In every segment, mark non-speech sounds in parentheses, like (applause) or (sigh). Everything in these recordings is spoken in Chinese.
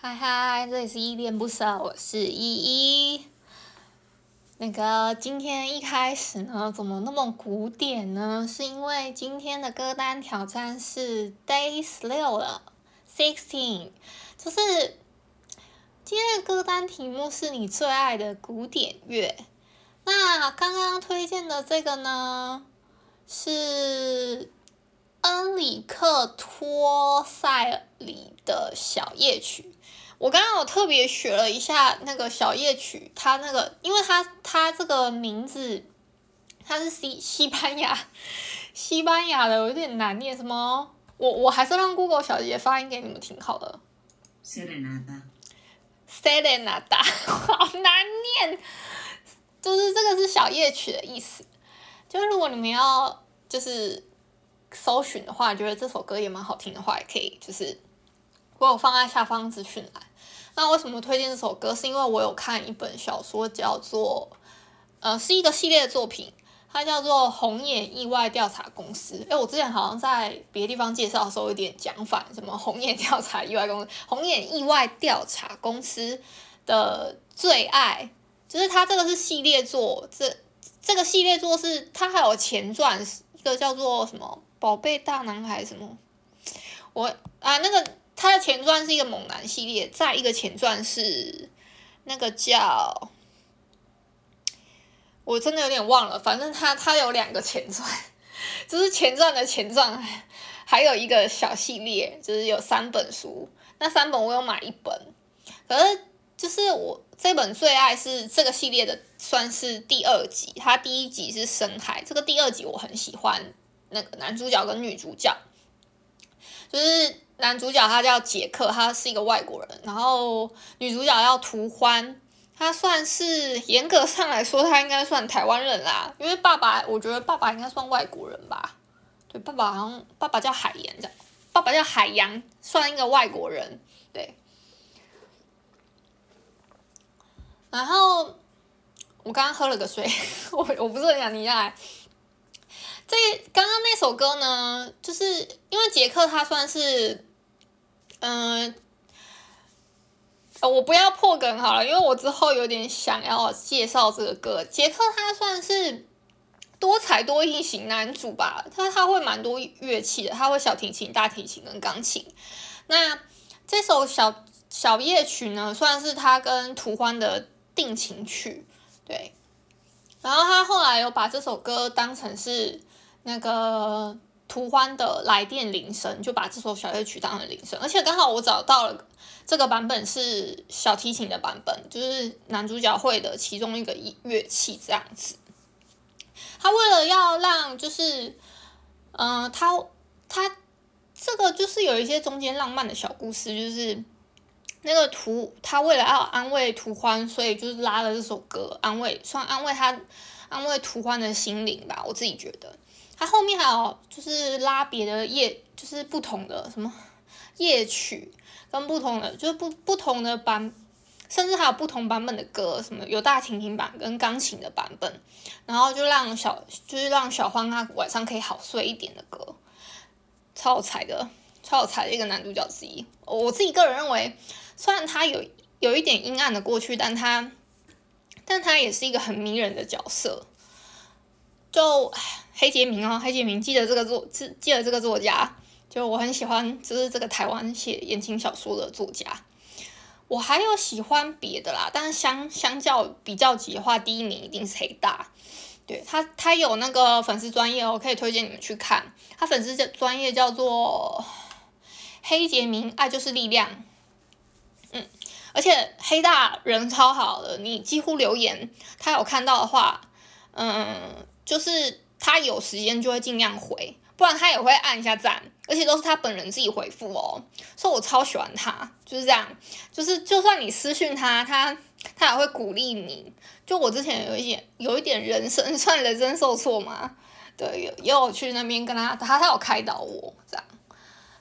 嗨嗨，这里是依恋不舍，我是依依。那个今天一开始呢，怎么那么古典呢？是因为今天的歌单挑战是 Day 十六了，Sixteen，就是今天的歌单题目是你最爱的古典乐。那刚刚推荐的这个呢，是。恩里克托塞里的小夜曲，我刚刚有特别学了一下那个小夜曲，它那个，因为它它这个名字，它是西西班牙西班牙的，有点难念，什么？我我还是让 Google 小姐发音给你们听好了。Serenata，Serenata，(laughs) 好难念，就是这个是小夜曲的意思，就是如果你们要就是。搜寻的话，觉得这首歌也蛮好听的话，也可以就是我有放在下方资讯栏。那为什么推荐这首歌？是因为我有看一本小说，叫做呃，是一个系列作品，它叫做《红眼意外调查公司》。哎，我之前好像在别的地方介绍的时候有点讲反，什么红眼调查意外公司，红眼意外调查公司的最爱，就是它这个是系列作，这这个系列作是它还有前传，一个叫做什么？宝贝大男孩什么？我啊，那个他的前传是一个猛男系列，再一个前传是那个叫，我真的有点忘了。反正他他有两个前传，(laughs) 就是前传的前传，还有一个小系列，就是有三本书。那三本我有买一本，可是就是我这本最爱是这个系列的，算是第二集。它第一集是深海，这个第二集我很喜欢。那个男主角跟女主角，就是男主角他叫杰克，他是一个外国人，然后女主角叫涂欢，他算是严格上来说，他应该算台湾人啦，因为爸爸，我觉得爸爸应该算外国人吧，对，爸爸好像爸爸叫海洋这样，爸爸叫海洋，算一个外国人，对。然后我刚刚喝了个水，(laughs) 我我不是很想停下来。这刚刚那首歌呢，就是因为杰克他算是，嗯、呃，我不要破梗好了，因为我之后有点想要介绍这个歌。杰克他算是多才多艺型男主吧，他他会蛮多乐器的，他会小提琴、大提琴跟钢琴。那这首小小夜曲呢，算是他跟涂欢的定情曲，对。然后他后来有把这首歌当成是。那个图欢的来电铃声，就把这首小夜曲当成铃声，而且刚好我找到了这个版本是小提琴的版本，就是男主角会的其中一个乐器这样子。他为了要让就是，嗯、呃，他他这个就是有一些中间浪漫的小故事，就是那个图他为了要安慰图欢，所以就是拉了这首歌安慰，算安慰他安慰图欢的心灵吧，我自己觉得。它后面还有就是拉别的夜，就是不同的什么夜曲，跟不同的就是不不同的版，甚至还有不同版本的歌，什么有大提琴版跟钢琴的版本，然后就让小就是让小欢他晚上可以好睡一点的歌，超有才的，超有才的一个男主角之一。我自己个人认为，虽然他有有一点阴暗的过去，但他但他也是一个很迷人的角色。就黑杰明哦，黑杰明记得这个作，记记得这个作家，就我很喜欢，就是这个台湾写言情小说的作家。我还有喜欢别的啦，但是相相较比较级的话，第一名一定是黑大。对他，他有那个粉丝专页，我可以推荐你们去看。他粉丝专业叫做黑杰明，爱就是力量。嗯，而且黑大人超好的，你几乎留言他有看到的话，嗯。就是他有时间就会尽量回，不然他也会按一下赞，而且都是他本人自己回复哦，所以我超喜欢他，就是这样，就是就算你私讯他，他他也会鼓励你。就我之前有一点有一点人生算人生受挫嘛，对，有也有去那边跟他，他他有开导我这样。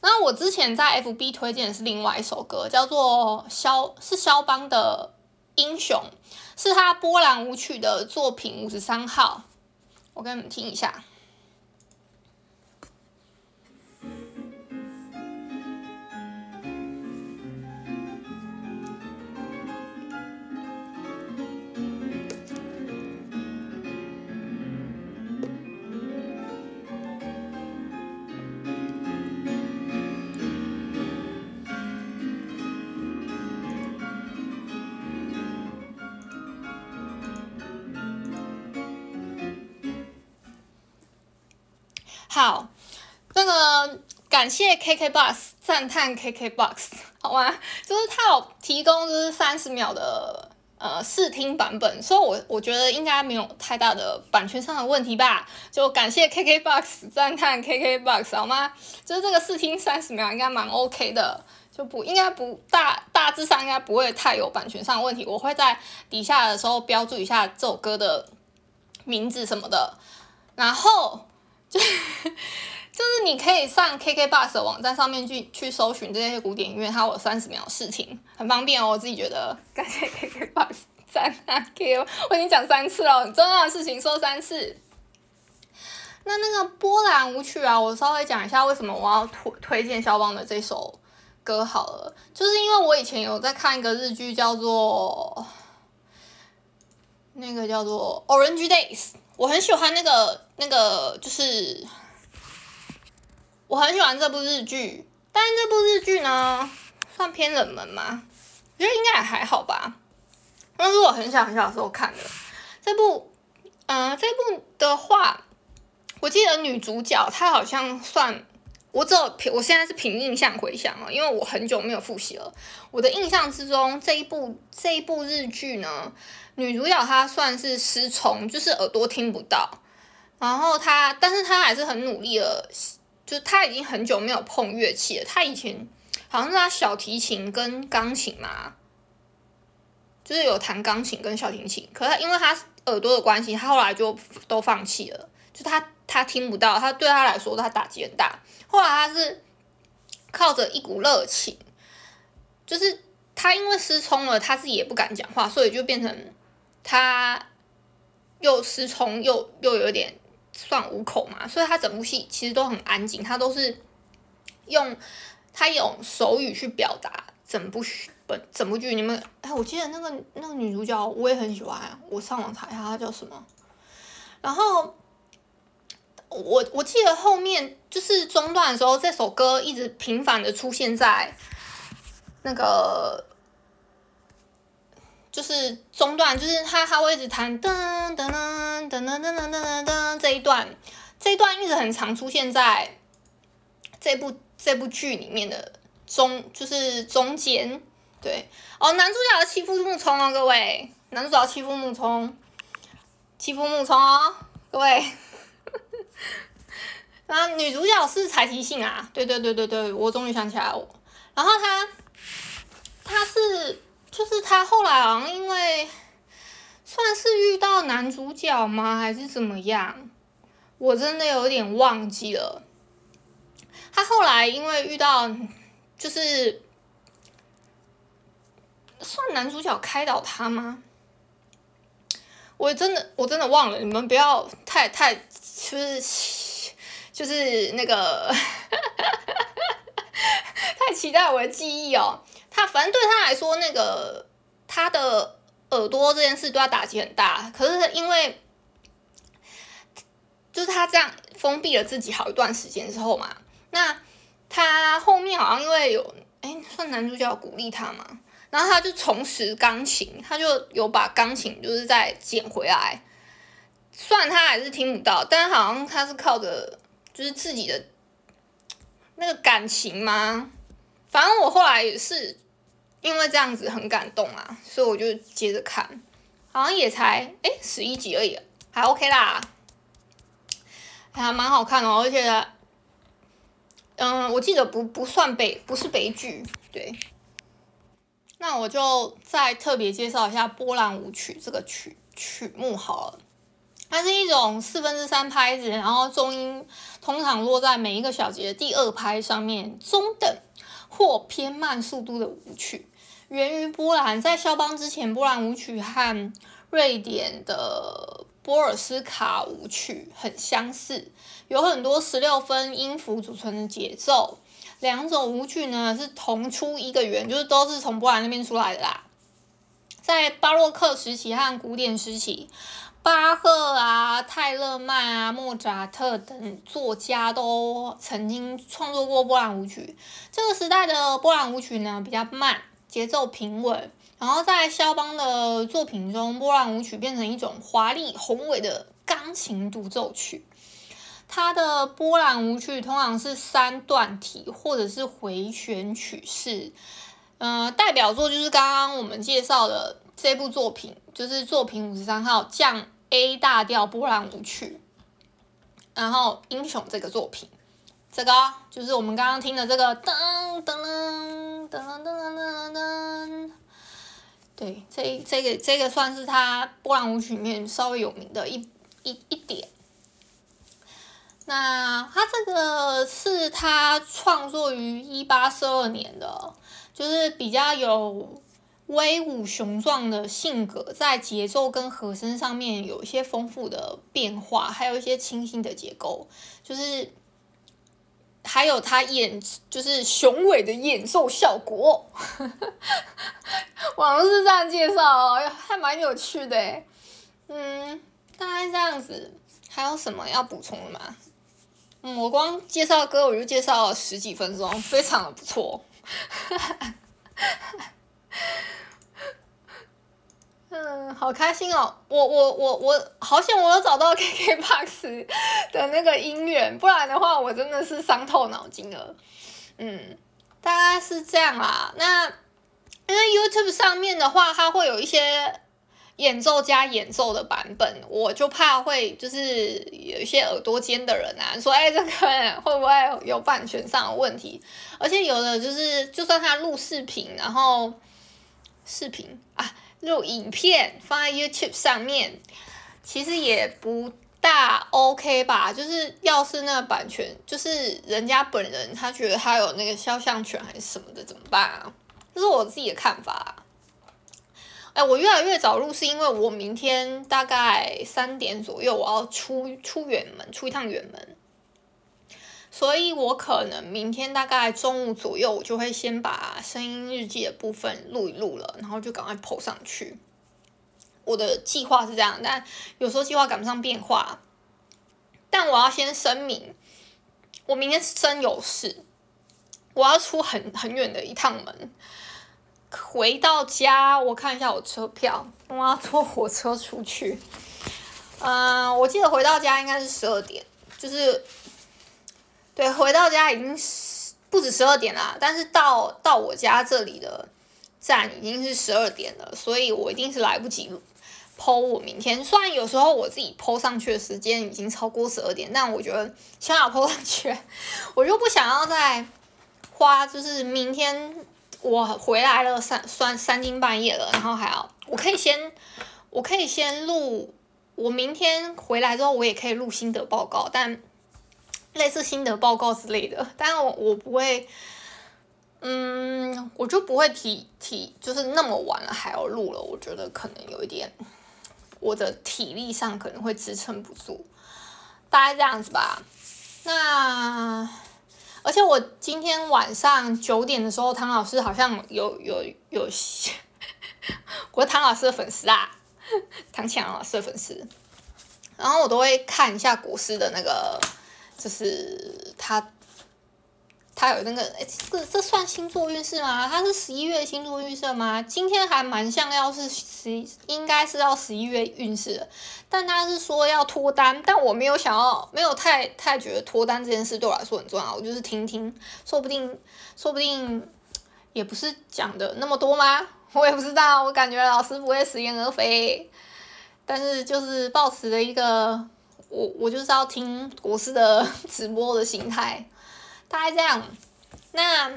那我之前在 FB 推荐的是另外一首歌，叫做肖是肖邦的英雄，是他波兰舞曲的作品五十三号。我给你们听一下。好，那个感谢 KKBOX，赞叹 KKBOX，(laughs) 好吗？就是他有提供就是三十秒的呃试听版本，所以我我觉得应该没有太大的版权上的问题吧。就感谢 KKBOX，赞叹 KKBOX，好吗？就是这个试听三十秒应该蛮 OK 的，就不应该不大大致上应该不会太有版权上的问题。我会在底下的时候标注一下这首歌的名字什么的，然后。就 (laughs) 就是你可以上 KKBOX 的网站上面去去搜寻这些古典音乐，它有三十秒试听，很方便哦。我自己觉得，感谢 KKBOX，赞啊 K，我已经讲三次了，很重要的事情说三次。那那个波兰舞曲啊，我稍微讲一下为什么我要推推荐肖邦的这首歌好了，就是因为我以前有在看一个日剧，叫做那个叫做 Orange Days。我很喜欢那个那个，就是我很喜欢这部日剧，但是这部日剧呢，算偏冷门吗？我觉得应该也还好吧。那是我很小很小的时候看的这部，嗯、这部的话，我记得女主角她好像算，我只有凭我现在是凭印象回想了，因为我很久没有复习了。我的印象之中，这一部这一部日剧呢。女主角她算是失聪，就是耳朵听不到，然后他，但是他还是很努力的，就是他已经很久没有碰乐器了。他以前好像是他小提琴跟钢琴嘛，就是有弹钢琴跟小提琴，可是因为他耳朵的关系，他后来就都放弃了，就他他听不到，他对他来说他打击很大。后来他是靠着一股热情，就是他因为失聪了，他自己也不敢讲话，所以就变成。他又失聪，又又有点算五口嘛，所以他整部戏其实都很安静，他都是用他用手语去表达整部本整部剧。你们哎，我记得那个那个女主角我也很喜欢，我上网查一下她叫什么。然后我我记得后面就是中段的时候，这首歌一直频繁的出现在那个。就是中段，就是他他会一直弹噔噔噔噔噔噔噔噔噔这一段，这一段一直很常出现在这部这部剧里面的中，就是中间，对哦，男主角欺负木聪哦，各位，男主角欺负木聪，欺负木聪哦，各位，(laughs) 然后女主角是柴崎幸啊，对对对对对，我终于想起来了，然后他他是。就是他后来好像因为算是遇到男主角吗，还是怎么样？我真的有点忘记了。他后来因为遇到，就是算男主角开导他吗？我真的我真的忘了，你们不要太太就是就是那个 (laughs) 太期待我的记忆哦。他反正对他来说，那个他的耳朵这件事对他打击很大。可是因为就是他这样封闭了自己好一段时间之后嘛，那他后面好像因为有哎，算男主角鼓励他嘛，然后他就重拾钢琴，他就有把钢琴就是再捡回来。虽然他还是听不到，但好像他是靠着就是自己的那个感情吗。反正我后来也是。因为这样子很感动啊，所以我就接着看，好像也才诶十一集而已，还 OK 啦，还蛮好看的，而且，嗯，我记得不不算悲，不是悲剧，对。那我就再特别介绍一下波兰舞曲这个曲曲目好了，它是一种四分之三拍子，然后中音通常落在每一个小节的第二拍上面，中等或偏慢速度的舞曲。源于波兰，在肖邦之前，波兰舞曲和瑞典的波尔斯卡舞曲很相似，有很多十六分音符组成的节奏。两种舞曲呢是同出一个源，就是都是从波兰那边出来的啦。在巴洛克时期和古典时期，巴赫啊、泰勒曼啊、莫扎特等作家都曾经创作过波兰舞曲。这个时代的波兰舞曲呢比较慢。节奏平稳，然后在肖邦的作品中，波兰舞曲变成一种华丽宏伟的钢琴独奏曲。它的波兰舞曲通常是三段体或者是回旋曲式。呃，代表作就是刚刚我们介绍的这部作品，就是作品五十三号降 A 大调波兰舞曲。然后英雄这个作品，这个就是我们刚刚听的这个噔噔噔噔噔噔噔噔噔，对，这这个这个算是他波兰舞曲里面稍微有名的一一一点。那他这个是他创作于一八四二年的，就是比较有。威武雄壮的性格，在节奏跟和声上面有一些丰富的变化，还有一些清新的结构，就是还有他演就是雄伟的演奏效果。(laughs) 网络是这样介绍哦，还蛮有趣的。嗯，大概这样子，还有什么要补充的吗？嗯，我光介绍歌我就介绍了十几分钟，非常的不错。(laughs) 嗯，好开心哦！我我我我好险，我有找到 (laughs) KKBOX 的那个音源，不然的话我真的是伤透脑筋了。嗯，大概是这样啦。那因为 YouTube 上面的话，它会有一些演奏加演奏的版本，我就怕会就是有一些耳朵尖的人啊，说哎，这个会不会有版权上的问题？而且有的就是，就算他录视频，然后视频啊。录影片放在 YouTube 上面，其实也不大 OK 吧？就是要是那个版权，就是人家本人他觉得他有那个肖像权还是什么的，怎么办啊？这是我自己的看法。哎，我越来越早录，是因为我明天大概三点左右我要出出远门，出一趟远门。所以我可能明天大概中午左右，我就会先把声音日记的部分录一录了，然后就赶快 po 上去。我的计划是这样，但有时候计划赶不上变化。但我要先声明，我明天是真有事，我要出很很远的一趟门。回到家，我看一下我车票，我要坐火车出去。嗯、我记得回到家应该是十二点，就是。对，回到家已经不止十二点啦，但是到到我家这里的站已经是十二点了，所以我一定是来不及 po 我明天。虽然有时候我自己 po 上去的时间已经超过十二点，但我觉得想要 (laughs) po 上去，我就不想要再花，就是明天我回来了三算三更半夜了，然后还要我可以先我可以先录，我明天回来之后我也可以录心得报告，但。类似心得报告之类的，但我我不会，嗯，我就不会提提，就是那么晚了还要录了，我觉得可能有一点，我的体力上可能会支撑不住，大概这样子吧。那而且我今天晚上九点的时候，唐老师好像有有有，(laughs) 我是唐老师的粉丝啊，唐强老师的粉丝，然后我都会看一下古诗的那个。就是他，他有那个，哎，这这算星座运势吗？他是十一月星座运势吗？今天还蛮像要是十，应该是要十一月运势，但他是说要脱单，但我没有想要，没有太太觉得脱单这件事对我来说很重要，我就是听听，说不定，说不定也不是讲的那么多吗？我也不知道，我感觉老师不会食言而肥，但是就是抱持的一个。我我就是要听国师的 (laughs) 直播的心态，大概这样。那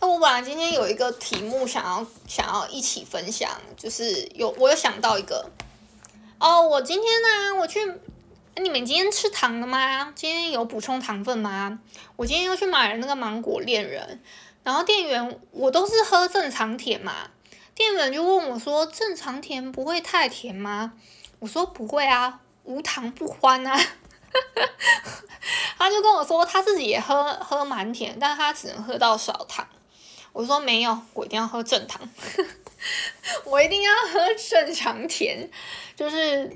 那我本来今天有一个题目想要想要一起分享，就是有我有想到一个哦，我今天呢、我去，你们今天吃糖了吗？今天有补充糖分吗？我今天又去买了那个芒果恋人，然后店员我都是喝正常甜嘛，店员就问我说，正常甜不会太甜吗？我说不会啊，无糖不欢啊。(laughs) 他就跟我说他自己也喝喝蛮甜，但他只能喝到少糖。我说没有，我一定要喝正糖，(laughs) 我一定要喝正常甜，就是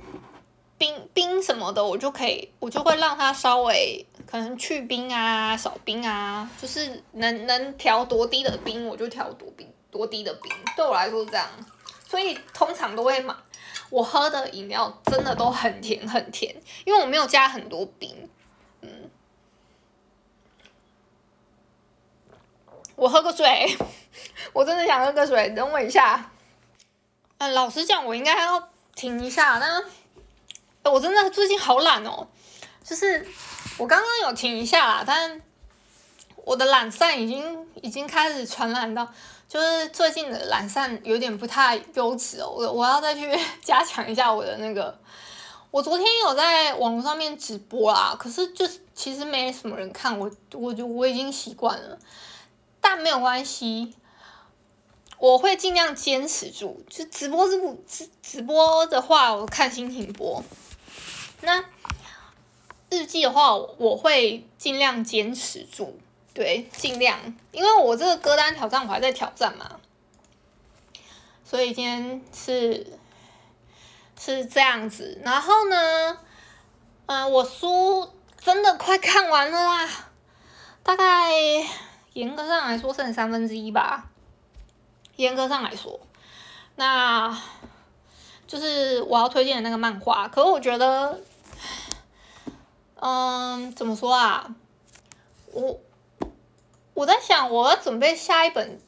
冰冰什么的，我就可以，我就会让他稍微可能去冰啊，少冰啊，就是能能调多低的冰，我就调多冰多低的冰。对我来说是这样，所以通常都会买。我喝的饮料真的都很甜很甜，因为我没有加很多冰。嗯，我喝个水，(laughs) 我真的想喝个水，等我一下。嗯，老实讲，我应该要停一下，但我真的最近好懒哦，就是我刚刚有停一下啦，但我的懒散已经已经开始传染到。就是最近的懒散有点不太优质哦，我我要再去 (laughs) 加强一下我的那个。我昨天有在网络上面直播啦，可是就是其实没什么人看，我我就我已经习惯了，但没有关系，我会尽量坚持住。就直播是不直直播的话，我看心情播。那日记的话，我会尽量坚持住。对，尽量，因为我这个歌单挑战我还在挑战嘛，所以今天是是这样子。然后呢，嗯、我书真的快看完了啦，大概严格上来说剩三分之一吧。严格上来说，那就是我要推荐的那个漫画。可是我觉得，嗯，怎么说啊，我。我在想，我要准备下一本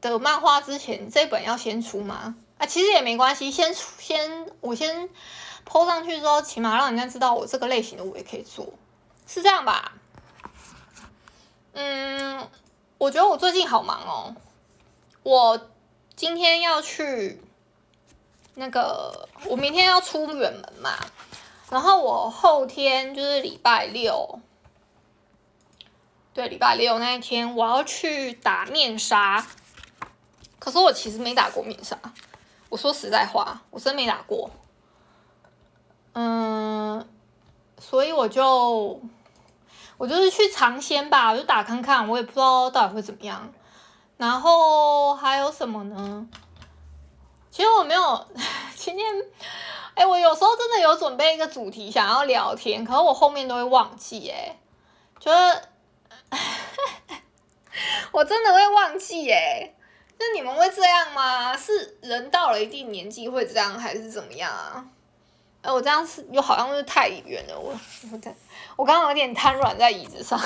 的漫画之前，这本要先出吗？啊，其实也没关系，先出先我先 po 上去之后，起码让人家知道我这个类型的我也可以做，是这样吧？嗯，我觉得我最近好忙哦，我今天要去那个，我明天要出远门嘛，然后我后天就是礼拜六。对，礼拜六那一天我要去打面纱，可是我其实没打过面纱。我说实在话，我真没打过。嗯，所以我就我就是去尝鲜吧，我就打看看，我也不知道到底会怎么样。然后还有什么呢？其实我没有 (laughs) 今天，哎，我有时候真的有准备一个主题想要聊天，可是我后面都会忘记，哎，就是。(laughs) 我真的会忘记耶，那你们会这样吗？是人到了一定年纪会这样，还是怎么样啊？哎，我这样是又好像是太远了，我我我刚刚有点瘫软在椅子上。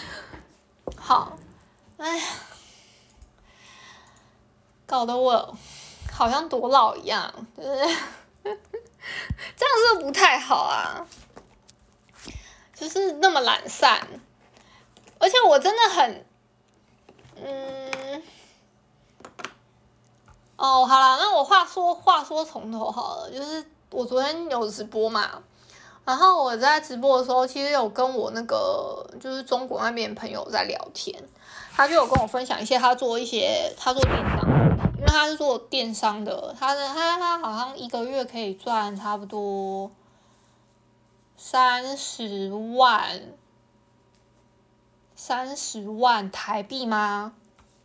(laughs) 好，哎呀，搞得我好像多老一样，就 (laughs) 是这样是不是不太好啊？就是那么懒散。而且我真的很，嗯，哦，好了，那我话说话说从头好了，就是我昨天有直播嘛，然后我在直播的时候，其实有跟我那个就是中国那边朋友在聊天，他就有跟我分享一些他做一些他做电商，因为他是做电商的，他的他他好像一个月可以赚差不多三十万。三十万台币吗？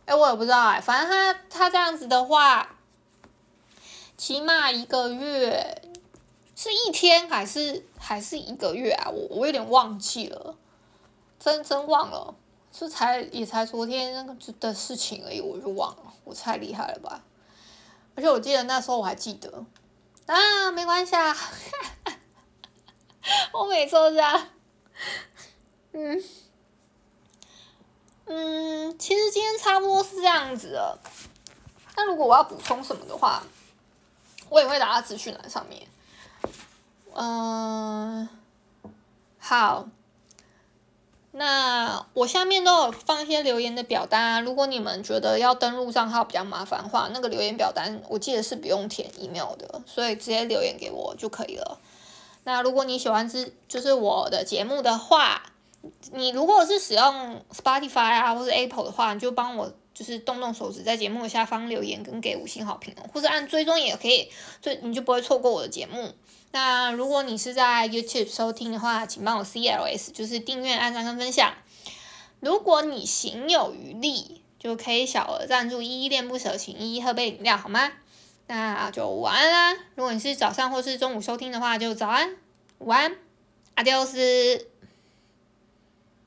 哎，我也不知道哎。反正他他这样子的话，起码一个月是一天还是还是一个月啊？我我有点忘记了，真真忘了，这才也才昨天那个的事情而已，我就忘了。我太厉害了吧？而且我记得那时候我还记得啊，没关系啊，(laughs) 我每次都这样，(laughs) 嗯。嗯，其实今天差不多是这样子的。那如果我要补充什么的话，我也会打在资讯栏上面。嗯，好。那我下面都有放一些留言的表单，啊如果你们觉得要登录账号比较麻烦的话，那个留言表单我记得是不用填 email 的，所以直接留言给我就可以了。那如果你喜欢这就是我的节目的话，你如果是使用 Spotify 啊，或者 Apple 的话，你就帮我就是动动手指，在节目下方留言跟给五星好评哦，或者按追踪也可以，就你就不会错过我的节目。那如果你是在 YouTube 收听的话，请帮我 CLS，就是订阅、按赞跟分享。如果你行有余力，就可以小额赞助，依依恋不舍，请依依喝杯饮料好吗？那就晚安啦。如果你是早上或是中午收听的话，就早安、午安、阿迪欧斯。